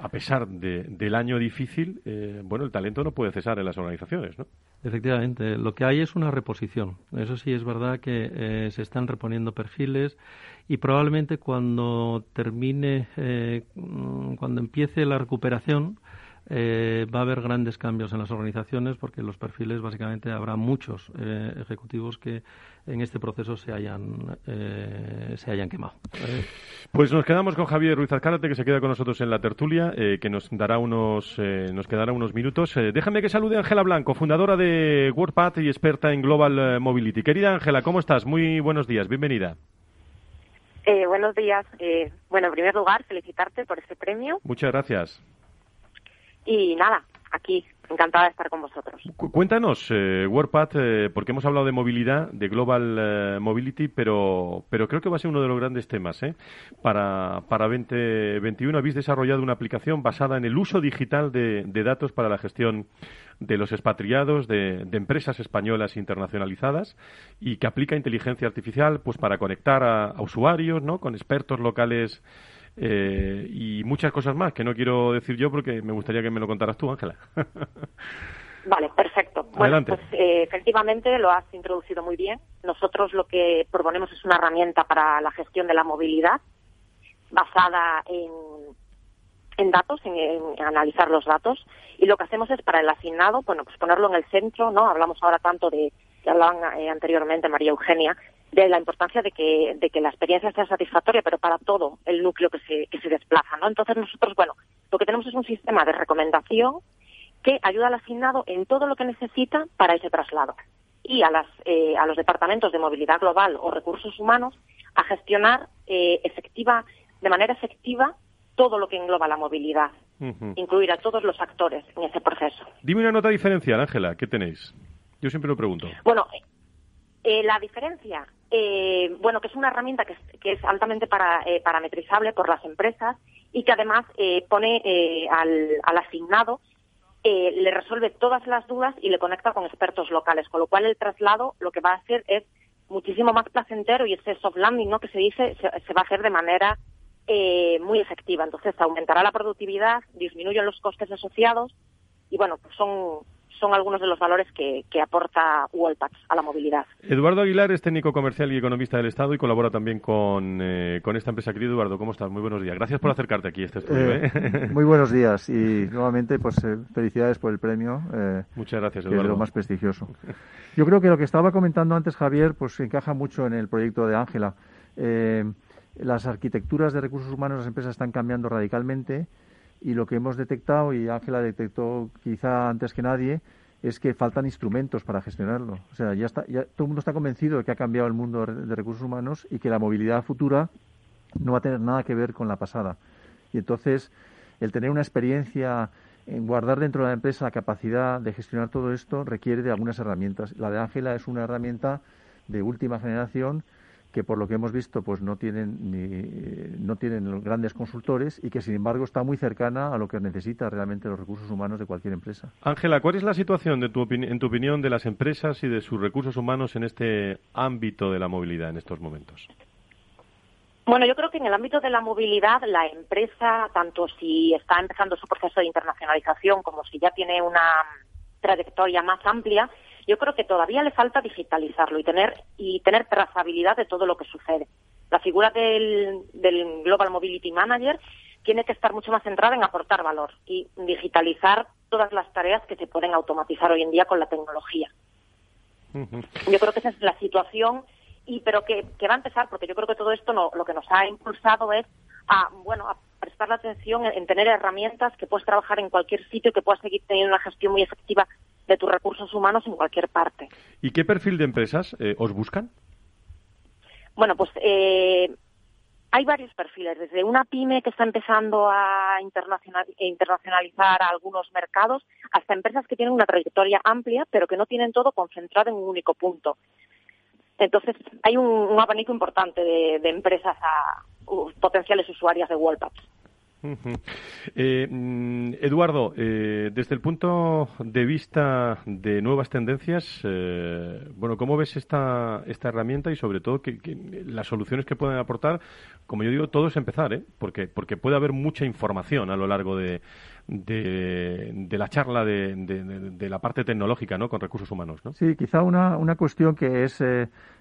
a pesar de, del año difícil, bueno, el talento no puede cesar en las organizaciones, ¿no? Efectivamente, lo que hay es una reposición. Eso sí es verdad que se están reponiendo perfiles y probablemente cuando termine, cuando empiece la recuperación, eh, va a haber grandes cambios en las organizaciones porque los perfiles básicamente habrá muchos eh, ejecutivos que en este proceso se hayan eh, se hayan quemado. Pues nos quedamos con Javier Ruiz Alcárate que se queda con nosotros en la tertulia que nos dará unos nos quedará unos minutos. déjame que salude a Ángela Blanco, fundadora de WordPad y experta en Global Mobility. Querida Ángela, ¿cómo estás? Muy buenos días, bienvenida. buenos días. bueno, en primer lugar, felicitarte por este premio. Muchas gracias. Y nada, aquí, encantada de estar con vosotros. cuéntanos, eh, WordPad, eh, porque hemos hablado de movilidad, de Global eh, Mobility, pero, pero creo que va a ser uno de los grandes temas. ¿eh? Para, para 2021 habéis desarrollado una aplicación basada en el uso digital de, datos para la gestión de los expatriados, de, de, empresas españolas internacionalizadas y que aplica inteligencia artificial pues para conectar a, a usuarios ¿no? con expertos locales eh, y muchas cosas más que no quiero decir yo porque me gustaría que me lo contaras tú, Ángela. Vale, perfecto. Bueno, pues eh, efectivamente lo has introducido muy bien. Nosotros lo que proponemos es una herramienta para la gestión de la movilidad basada en, en datos, en, analizar los datos. Y lo que hacemos es para el asignado, bueno, pues ponerlo en el centro, ¿no? Hablamos ahora tanto de, que hablaban eh, anteriormente María Eugenia, de la importancia de que, de que la experiencia sea satisfactoria, pero para todo el núcleo que se, que se desplaza, ¿no? Entonces nosotros, bueno, lo que tenemos es un sistema de recomendación que ayuda al asignado en todo lo que necesita para ese traslado y a, las, eh, a los departamentos de movilidad global o recursos humanos a gestionar eh, efectiva, de manera efectiva todo lo que engloba la movilidad, incluir a todos los actores en ese proceso. Dime una nota diferencial, Ángela, ¿qué tenéis? Yo siempre lo pregunto. Bueno, eh, la diferencia, eh, bueno, que es una herramienta que es, altamente para, eh, parametrizable por las empresas y que además pone al, asignado, le resuelve todas las dudas y le conecta con expertos locales, con lo cual el traslado lo que va a hacer es muchísimo más placentero y ese soft landing, ¿no? Que se dice se, va a hacer de manera muy efectiva. Entonces aumentará la productividad, disminuyen los costes asociados y bueno, pues son son algunos de los valores que, aporta Wallpax a la movilidad. Eduardo Aguilar es técnico comercial y economista del Estado y colabora también con, eh, con esta empresa. Querido Eduardo, ¿cómo estás? Muy buenos días. Gracias por acercarte aquí a este estudio. Eh, ¿eh? Muy buenos días y nuevamente pues felicidades por el premio. Muchas gracias, Eduardo. Que es lo más prestigioso. Yo creo que lo que estaba comentando antes Javier pues encaja mucho en el proyecto de Ángela. las arquitecturas de recursos humanos de las empresas están cambiando radicalmente y lo que hemos detectado, y Ángela detectó quizá antes que nadie, es que faltan instrumentos para gestionarlo. O sea, ya, está, ya todo el mundo está convencido de que ha cambiado el mundo de recursos humanos y que la movilidad futura no va a tener nada que ver con la pasada. Y entonces, el tener una experiencia en guardar dentro de la empresa la capacidad de gestionar todo esto requiere de algunas herramientas. La de Ángela es una herramienta de última generación que por lo que hemos visto pues no tienen ni, no tienen grandes consultores y que sin embargo está muy cercana a lo que necesita realmente los recursos humanos de cualquier empresa. Ángela, ¿cuál es la situación de tu en tu opinión de las empresas y de sus recursos humanos en este ámbito de la movilidad en estos momentos? Bueno, yo creo que en el ámbito de la movilidad, la empresa, tanto si está empezando su proceso de internacionalización como si ya tiene una trayectoria más amplia, yo creo que todavía le falta digitalizarlo y tener, y tener trazabilidad de todo lo que sucede. La figura del, Global Mobility Manager tiene que estar mucho más centrada en aportar valor y digitalizar todas las tareas que se pueden automatizar hoy en día con la tecnología. Yo creo que esa es la situación y pero que, va a empezar porque yo creo que todo esto no, lo que nos ha impulsado es a bueno a prestar la atención en, tener herramientas que puedas trabajar en cualquier sitio y que puedas seguir teniendo una gestión muy efectiva de tus recursos humanos en cualquier parte. ¿Y qué perfil de empresas eh, os buscan? Bueno, pues eh, hay varios perfiles, desde una pyme que está empezando a internacionalizar a algunos mercados hasta empresas que tienen una trayectoria amplia pero que no tienen todo concentrado en un único punto. Entonces, hay un, abanico importante de, empresas a potenciales usuarias de Wallpaps. Eh, mm, Eduardo, eh, desde el punto de vista de nuevas tendencias, eh, bueno, ¿cómo ves esta, esta herramienta y sobre todo las soluciones que pueden aportar? Como yo digo, todo es empezar, ¿eh? porque, porque puede haber mucha información a lo largo de, de, la charla de, de, la parte tecnológica ¿no? con recursos humanos. ¿no? Sí, quizá una, una cuestión que es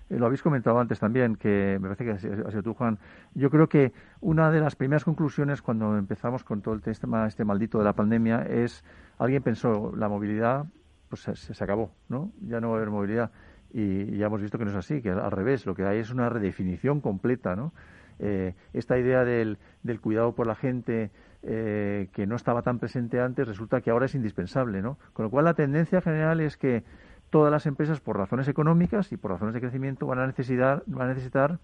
lo habéis comentado antes también, que me parece que ha sido tú, Juan. Yo creo que una de las primeras conclusiones cuando empezamos con todo el tema este maldito de la pandemia es, alguien pensó, la movilidad pues se, se acabó, ¿no? Ya no va a haber movilidad. Y, ya hemos visto que no es así, que al revés, lo que hay es una redefinición completa, ¿no? Eh, esta idea del, cuidado por la gente eh, que no estaba tan presente antes resulta que ahora es indispensable, ¿no? Con lo cual la tendencia general es que todas las empresas, por razones económicas y por razones de crecimiento, van a necesitar, van a necesitar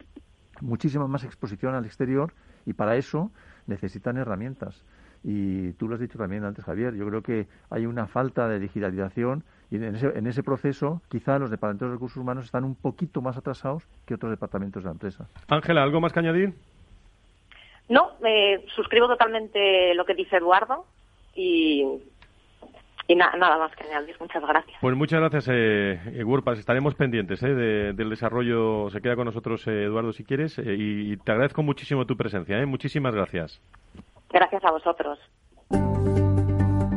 muchísima más exposición al exterior y para eso necesitan herramientas. Y tú lo has dicho también antes, Javier, yo creo que hay una falta de digitalización y en ese, en ese proceso quizá los departamentos de recursos humanos están un poquito más atrasados que otros departamentos de la empresa. Ángela, ¿algo más que añadir? No, eh, suscribo totalmente lo que dice Eduardo y y nada más que añadir. Muchas gracias. Pues muchas gracias, eh, Estaremos pendientes eh, del desarrollo. Se queda con nosotros eh, Eduardo si quieres. Eh, y te agradezco muchísimo tu presencia. ¿eh? Muchísimas gracias. Gracias a vosotros.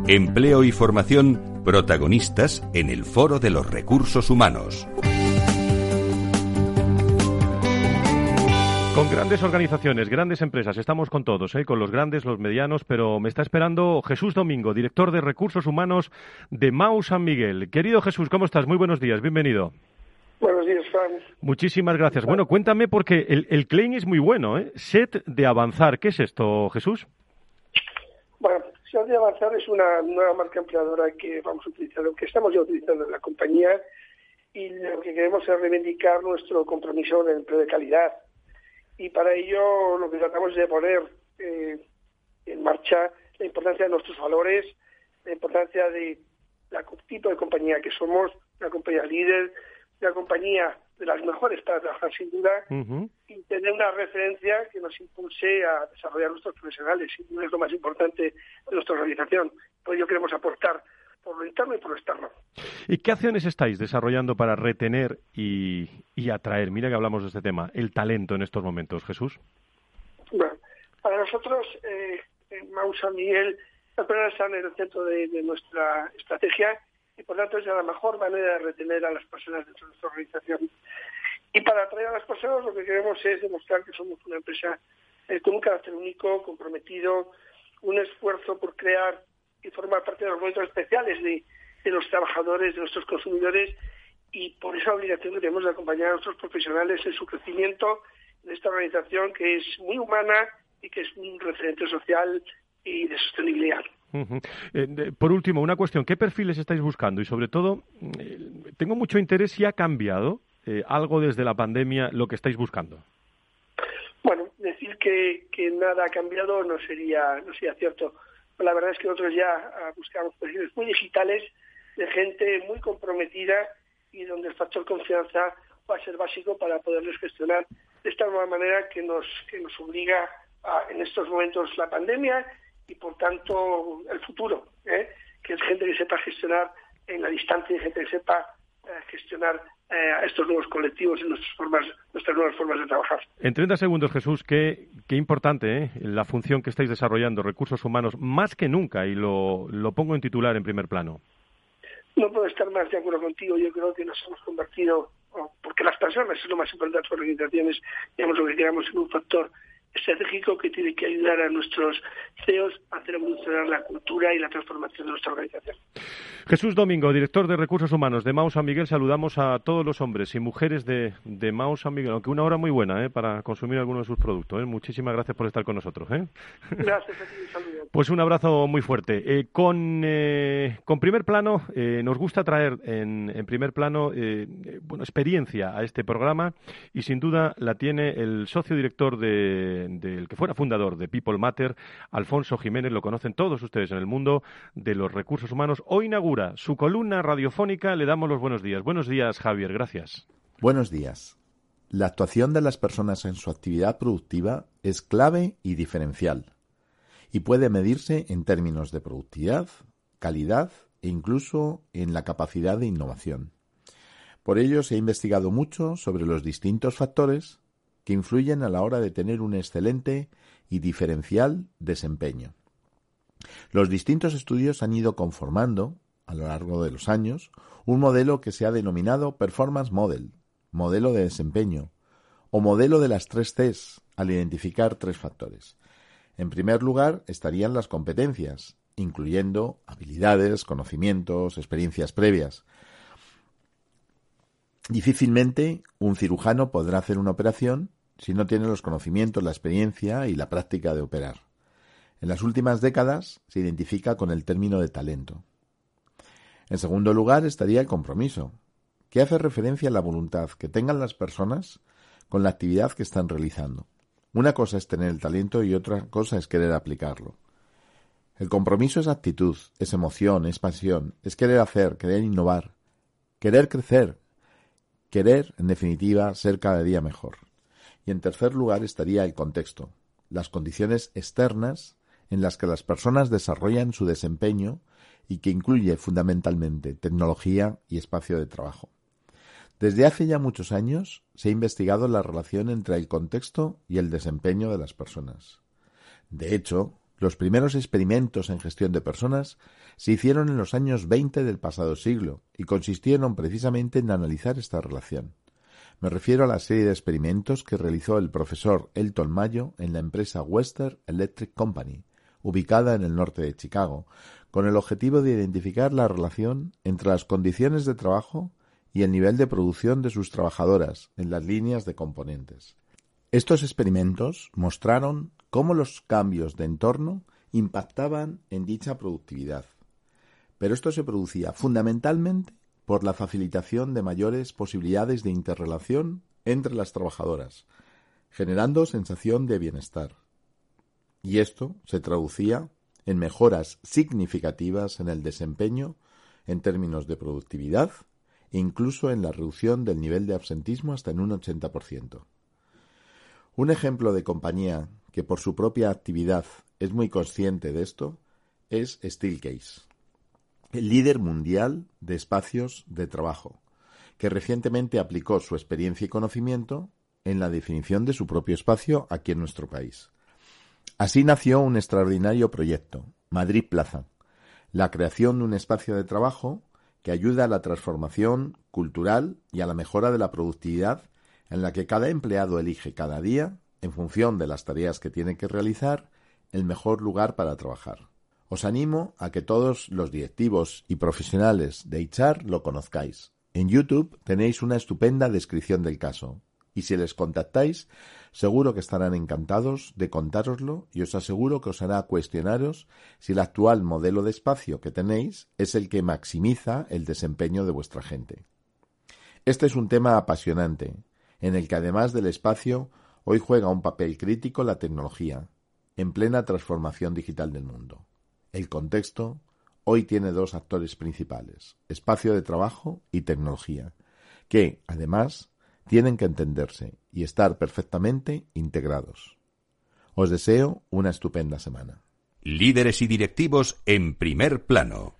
Empleo y formación protagonistas en el Foro de los Recursos Humanos. Con grandes organizaciones, grandes empresas, estamos con todos, ¿eh? con los grandes, los medianos, pero me está esperando Jesús Domingo, director de Recursos Humanos de Mau San Miguel. Querido Jesús, ¿cómo estás? Muy buenos días, bienvenido. Buenos días, Fran. Muchísimas gracias. Bueno, cuéntame porque el, el claim es muy bueno, ¿eh? Set de avanzar. ¿Qué es esto, Jesús? Bueno, Set de avanzar es una nueva marca empleadora que vamos a utilizar, que estamos ya utilizando en la compañía y lo que queremos es reivindicar nuestro compromiso en el empleo de calidad y para ello lo que tratamos es de poner eh, en marcha la importancia de nuestros valores, la importancia de la tipo de compañía que somos, una compañía líder, una compañía de las mejores para trabajar sin duda y tener una referencia que nos impulse a desarrollar nuestros profesionales. Sin duda es lo más importante de nuestra organización. Por ello queremos aportar por lo interno y por lo externo. ¿Y qué acciones estáis desarrollando para retener y, atraer? Mira que hablamos de este tema, el talento en estos momentos, Jesús. Bueno, para nosotros, eh, en Mausa Miguel, las personas están en el centro de, nuestra estrategia y por lo tanto es la mejor manera de retener a las personas dentro de nuestra organización. Y para atraer a las personas lo que queremos es demostrar que somos una empresa eh, con un carácter único, comprometido, un esfuerzo por crear y formar parte de los momentos especiales de, los trabajadores, de nuestros consumidores, y por esa obligación que tenemos de acompañar a nuestros profesionales en su crecimiento en esta organización que es muy humana y que es un referente social y de sostenibilidad. Eh, por último, una cuestión, ¿qué perfiles estáis buscando? Y sobre todo, eh, tengo mucho interés si ha cambiado eh, algo desde la pandemia lo que estáis buscando. Bueno, decir que, que nada ha cambiado no sería, no sería cierto la verdad es que nosotros ya ah, buscamos perfiles muy digitales de gente muy comprometida y donde el factor confianza va a ser básico para poderles gestionar de esta nueva manera que nos, que nos obliga a, en estos momentos la pandemia y por tanto el futuro, ¿eh? que es gente que sepa gestionar en la distancia y gente que sepa eh, gestionar eh, a estos nuevos colectivos y nuestras, formas, nuestras nuevas formas de trabajar. En 30 segundos, Jesús, qué, qué importante ¿eh? la función que estáis desarrollando, recursos humanos, más que nunca, y lo, lo pongo en titular en primer plano. No puedo estar más de acuerdo contigo. Yo creo que nos hemos convertido, porque las personas es lo más importante de las organizaciones, digamos lo que queramos, en un factor estratégico que tiene que ayudar a nuestros CEOs a hacer evolucionar la cultura y la transformación de nuestra organización. Jesús Domingo, director de Recursos Humanos de Mau San Miguel, saludamos a todos los hombres y mujeres de, de Mau San Miguel, aunque una hora muy buena ¿eh? para consumir algunos de sus productos. ¿eh? Muchísimas gracias por estar con nosotros. ¿eh? Gracias a ti, un saludo. Pues un abrazo muy fuerte. Eh, con, eh, con primer plano, eh, nos gusta traer en, en primer plano bueno, experiencia a este programa y sin duda la tiene el socio director del de, que fuera fundador de People Matter, Alfonso Jiménez, lo conocen todos ustedes en el mundo de los recursos humanos. Hoy inaugura su columna radiofónica. Le damos los buenos días. Buenos días, Javier. Gracias. Buenos días. La actuación de las personas en su actividad productiva es clave y diferencial y puede medirse en términos de productividad, calidad e incluso en la capacidad de innovación. Por ello se ha investigado mucho sobre los distintos factores que influyen a la hora de tener un excelente y diferencial desempeño. Los distintos estudios han ido conformando a lo largo de los años un modelo que se ha denominado Performance Model, modelo de desempeño, o modelo de las tres Cs, al identificar tres factores. En primer lugar estarían las competencias, incluyendo habilidades, conocimientos, experiencias previas. Difícilmente un cirujano podrá hacer una operación si no tiene los conocimientos, la experiencia y la práctica de operar. En las últimas décadas se identifica con el término de talento. En segundo lugar estaría el compromiso, que hace referencia a la voluntad que tengan las personas con la actividad que están realizando. Una cosa es tener el talento y otra cosa es querer aplicarlo. El compromiso es actitud, es emoción, es pasión, es querer hacer, querer innovar, querer crecer, querer, en definitiva, ser cada día mejor. Y en tercer lugar estaría el contexto, las condiciones externas en las que las personas desarrollan su desempeño y que incluye fundamentalmente tecnología y espacio de trabajo. Desde hace ya muchos años se ha investigado la relación entre el contexto y el desempeño de las personas. De hecho, los primeros experimentos en gestión de personas se hicieron en los años 20 del pasado siglo y consistieron precisamente en analizar esta relación. Me refiero a la serie de experimentos que realizó el profesor Elton Mayo en la empresa Western Electric Company, ubicada en el norte de Chicago, con el objetivo de identificar la relación entre las condiciones de trabajo y el nivel de producción de sus trabajadoras en las líneas de componentes. Estos experimentos mostraron cómo los cambios de entorno impactaban en dicha productividad. Pero esto se producía fundamentalmente por la facilitación de mayores posibilidades de interrelación entre las trabajadoras, generando sensación de bienestar. Y esto se traducía en mejoras significativas en el desempeño en términos de productividad e incluso en la reducción del nivel de absentismo hasta en un 80%. Un ejemplo de compañía que por su propia actividad es muy consciente de esto es Steelcase, el líder mundial de espacios de trabajo, que recientemente aplicó su experiencia y conocimiento en la definición de su propio espacio aquí en nuestro país. Así nació un extraordinario proyecto, Madrid Plaza, la creación de un espacio de trabajo que ayuda a la transformación cultural y a la mejora de la productividad en la que cada empleado elige cada día, en función de las tareas que tiene que realizar, el mejor lugar para trabajar. Os animo a que todos los directivos y profesionales de HR lo conozcáis. En YouTube tenéis una estupenda descripción del caso y si les contactáis, seguro que estarán encantados de contároslo y os aseguro que os hará cuestionaros si el actual modelo de espacio que tenéis es el que maximiza el desempeño de vuestra gente. Este es un tema apasionante, en el que además del espacio, hoy juega un papel crítico la tecnología, en plena transformación digital del mundo. El contexto hoy tiene dos actores principales, espacio de trabajo y tecnología, que, además, tienen que entenderse y estar perfectamente integrados. Os deseo una estupenda semana. Líderes y directivos en primer plano.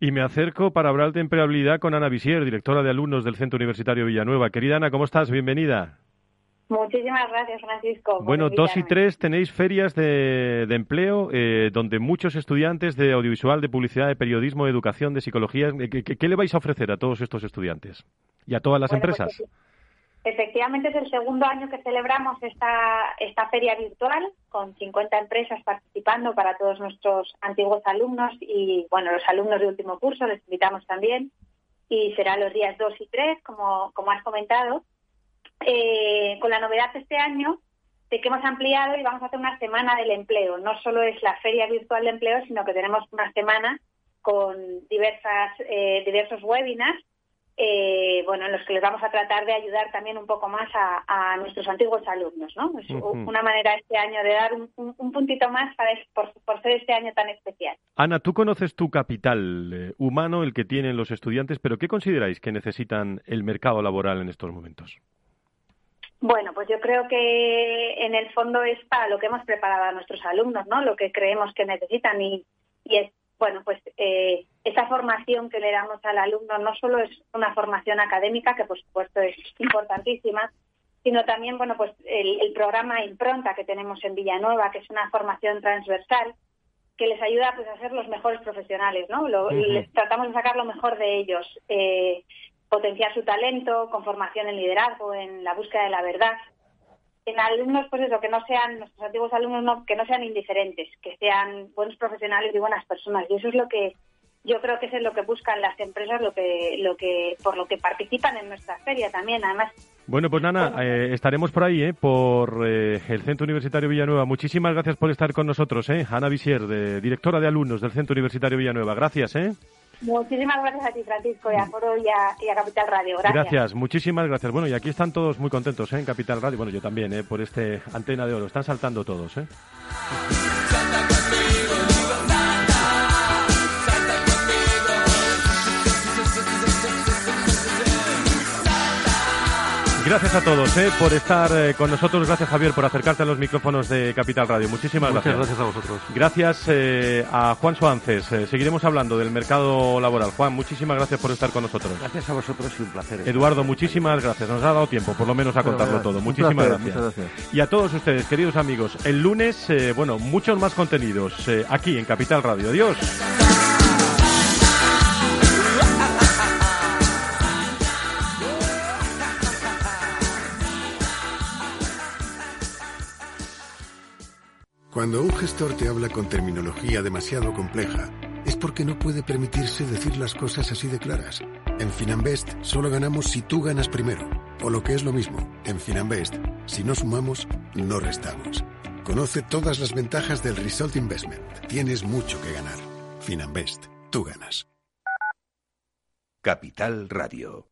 Y me acerco para hablar de empleabilidad con Ana Visier, directora de alumnos del Centro Universitario Villanueva. Querida Ana, ¿cómo estás? Bienvenida. Muchísimas gracias, Francisco. Bueno, dos y tres tenéis ferias de, empleo eh, donde muchos estudiantes de audiovisual, de publicidad, de periodismo, de educación, de psicología, ¿qué, le vais a ofrecer a todos estos estudiantes y a todas las pues empresas? Efectivamente, es el segundo año que celebramos esta, esta feria virtual con 50 empresas participando para todos nuestros antiguos alumnos y, bueno, los alumnos de último curso les invitamos también y será los días 2 y 3, como, como has comentado. Eh, con la novedad de este año de que hemos ampliado y vamos a hacer una semana del empleo. No solo es la feria virtual de empleo, sino que tenemos una semana con diversas, eh, diversos webinars eh, bueno, en los que les vamos a tratar de ayudar también un poco más a, nuestros antiguos alumnos, ¿no? Es una manera este año de dar un, puntito más para, por, por, ser este año tan especial. Ana, tú conoces tu capital eh, humano, el que tienen los estudiantes, pero ¿qué consideráis que necesitan el mercado laboral en estos momentos? Bueno, pues yo creo que en el fondo es para lo que hemos preparado a nuestros alumnos, ¿no? Lo que creemos que necesitan y, y es bueno, pues eh, esa formación que le damos al alumno no solo es una formación académica, que por supuesto es importantísima, sino también, bueno, pues el, programa Impronta que tenemos en Villanueva, que es una formación transversal, que les ayuda pues a ser los mejores profesionales, ¿no? Les tratamos de sacar lo mejor de ellos, eh, potenciar su talento con formación en liderazgo, en la búsqueda de la verdad, en alumnos, pues eso, que no sean, nuestros antiguos alumnos, que no sean indiferentes, que sean buenos profesionales y buenas personas. Y eso es lo que yo creo que es lo que buscan las empresas, lo que, lo que, por lo que participan en nuestra feria también. Además. Bueno, pues Nana, eh, estaremos por ahí, eh, por eh, el Centro Universitario Villanueva. Muchísimas gracias por estar con nosotros, eh. Ana Visier, de, directora de alumnos del Centro Universitario Villanueva. Gracias, eh. Muchísimas gracias a ti, Francisco, y a Foro y a, Capital Radio. Gracias. Gracias, muchísimas gracias. Bueno, y aquí están todos muy contentos ¿eh? en Capital Radio. Bueno, yo también, ¿eh? por este antena de oro. Están saltando todos. ¿eh? Gracias a todos eh, por estar eh, con nosotros. Gracias, Javier, por acercarte a los micrófonos de Capital Radio. Muchísimas Muchas gracias. gracias a vosotros. Gracias eh, a Juan Suances. seguiremos hablando del mercado laboral. Juan, muchísimas gracias por estar con nosotros. Gracias a vosotros y un placer. Eduardo, muchísimas gracias. Nos ha dado tiempo, por lo menos, a contarlo todo. Muchísimas gracias. gracias. Y a todos ustedes, queridos amigos, el lunes, bueno, muchos más contenidos aquí en Capital Radio. Adiós. Cuando un gestor te habla con terminología demasiado compleja, es porque no puede permitirse decir las cosas así de claras. En Finanbest solo ganamos si tú ganas primero. O lo que es lo mismo, en Finanbest, si no sumamos, no restamos. Conoce todas las ventajas del Result Investment. Tienes mucho que ganar. Finanbest, tú ganas. Capital Radio.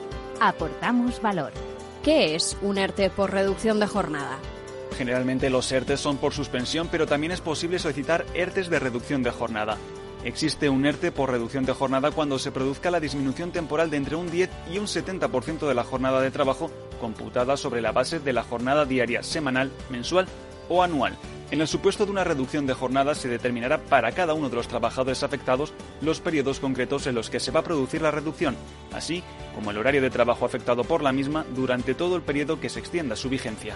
aportamos valor. ¿Qué es un ERTE por reducción de jornada? Generalmente los ERTES son por suspensión, pero también es posible solicitar ERTES de reducción de jornada. Existe un ERTE por reducción de jornada cuando se produzca la disminución temporal de entre un 10 y un 70% de la jornada de trabajo computada sobre la base de la jornada diaria, semanal, mensual o anual. En el supuesto de una reducción de jornada se determinará para cada uno de los trabajadores afectados los periodos concretos en los que se va a producir la reducción, así como el horario de trabajo afectado por la misma durante todo el periodo que se extienda su vigencia.